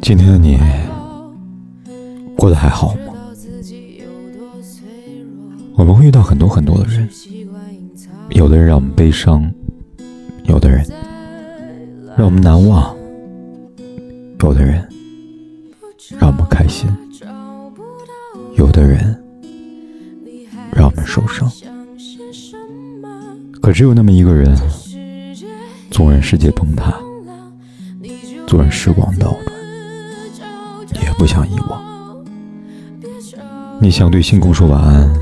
今天的你过得还好吗？我们会遇到很多很多的人，有的人让我们悲伤，有的人让我们难忘，有的人让我们开心，有的人让我们受伤。可只有那么一个人，纵然世界崩塌，纵然时光倒转。不想遗忘。你想对星空说晚安，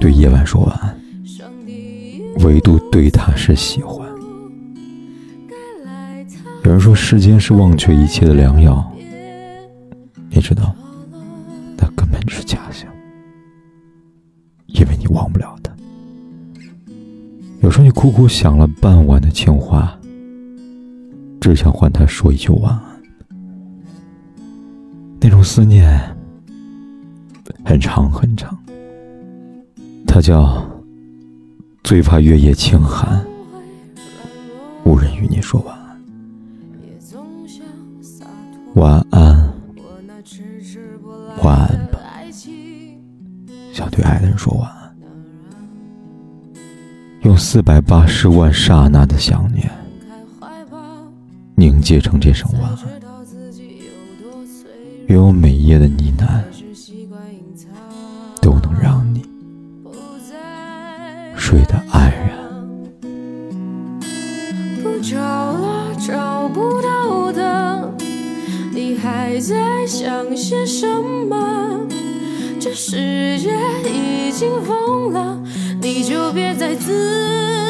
对夜晚说晚安，唯独对他是喜欢。有人说时间是忘却一切的良药，你知道，那根本就是假象，因为你忘不了他。有时候你苦苦想了半晚的情话，只想换他说一句晚安。那种思念很长很长，它叫最怕月夜轻寒，无人与你说晚安。晚安，晚安吧，想对爱的人说晚安。用四百八十万刹那的想念凝结成这声晚安。愿我每夜的呢喃都能让你睡得安然。不找了，找不到的，你还在想些什么？这世界已经疯了，你就别再自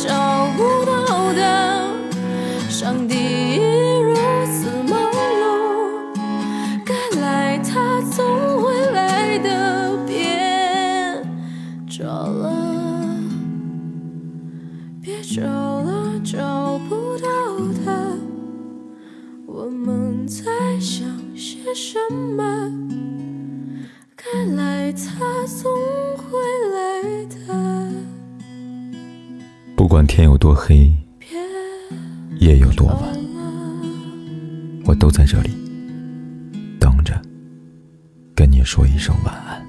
总会来的，别找了。别找了找不到的，我们在想些什么？该来他总会来的。不管天有多黑，夜有多晚，我都在这里说一声晚安。